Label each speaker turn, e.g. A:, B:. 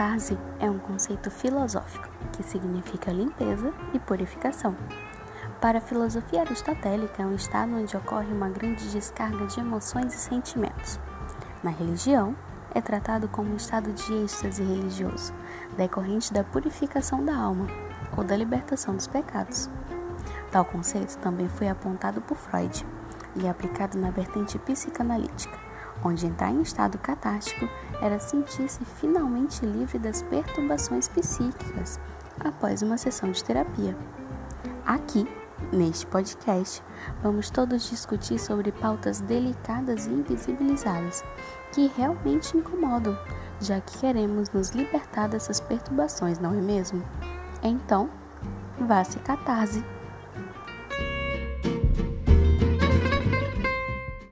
A: Catarse é um conceito filosófico que significa limpeza e purificação. Para a filosofia aristotélica, é um estado onde ocorre uma grande descarga de emoções e sentimentos. Na religião, é tratado como um estado de êxtase religioso, decorrente da purificação da alma ou da libertação dos pecados. Tal conceito também foi apontado por Freud e aplicado na vertente psicanalítica, onde entrar em estado catártico era sentir-se finalmente livre das perturbações psíquicas após uma sessão de terapia. Aqui, neste podcast, vamos todos discutir sobre pautas delicadas e invisibilizadas que realmente incomodam, já que queremos nos libertar dessas perturbações, não é mesmo? Então, vá se catarse.